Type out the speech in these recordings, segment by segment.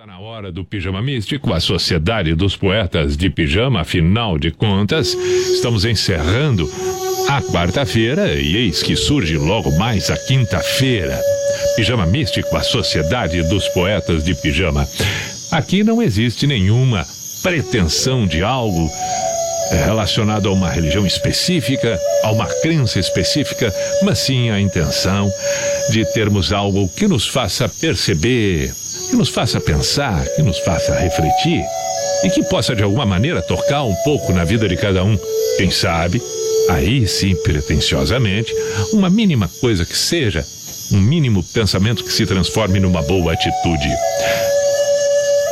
Está na hora do Pijama Místico, a Sociedade dos Poetas de Pijama, afinal de contas, estamos encerrando a quarta-feira e eis que surge logo mais a quinta-feira. Pijama Místico, a Sociedade dos Poetas de Pijama. Aqui não existe nenhuma pretensão de algo eh, relacionado a uma religião específica, a uma crença específica, mas sim a intenção de termos algo que nos faça perceber que nos faça pensar, que nos faça refletir e que possa de alguma maneira tocar um pouco na vida de cada um. Quem sabe, aí sim, pretensiosamente, uma mínima coisa que seja, um mínimo pensamento que se transforme numa boa atitude.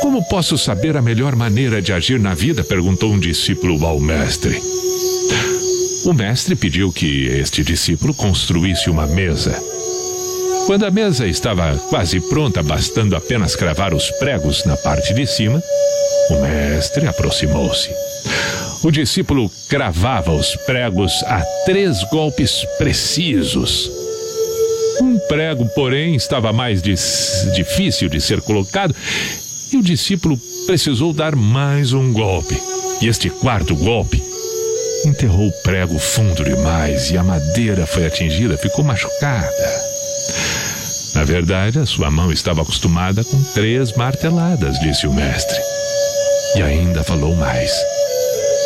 Como posso saber a melhor maneira de agir na vida? perguntou um discípulo ao mestre. O mestre pediu que este discípulo construísse uma mesa quando a mesa estava quase pronta, bastando apenas cravar os pregos na parte de cima, o mestre aproximou-se. O discípulo cravava os pregos a três golpes precisos. Um prego, porém, estava mais difícil de ser colocado e o discípulo precisou dar mais um golpe. E este quarto golpe enterrou o prego fundo demais e a madeira foi atingida, ficou machucada. Na verdade, a sua mão estava acostumada com três marteladas, disse o mestre. E ainda falou mais.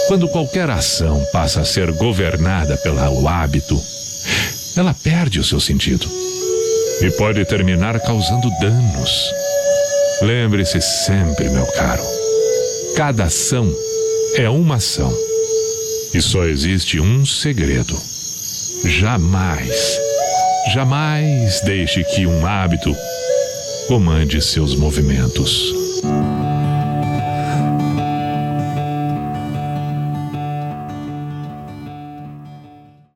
Quando qualquer ação passa a ser governada pelo hábito, ela perde o seu sentido e pode terminar causando danos. Lembre-se sempre, meu caro, cada ação é uma ação e só existe um segredo: jamais Jamais deixe que um hábito comande seus movimentos.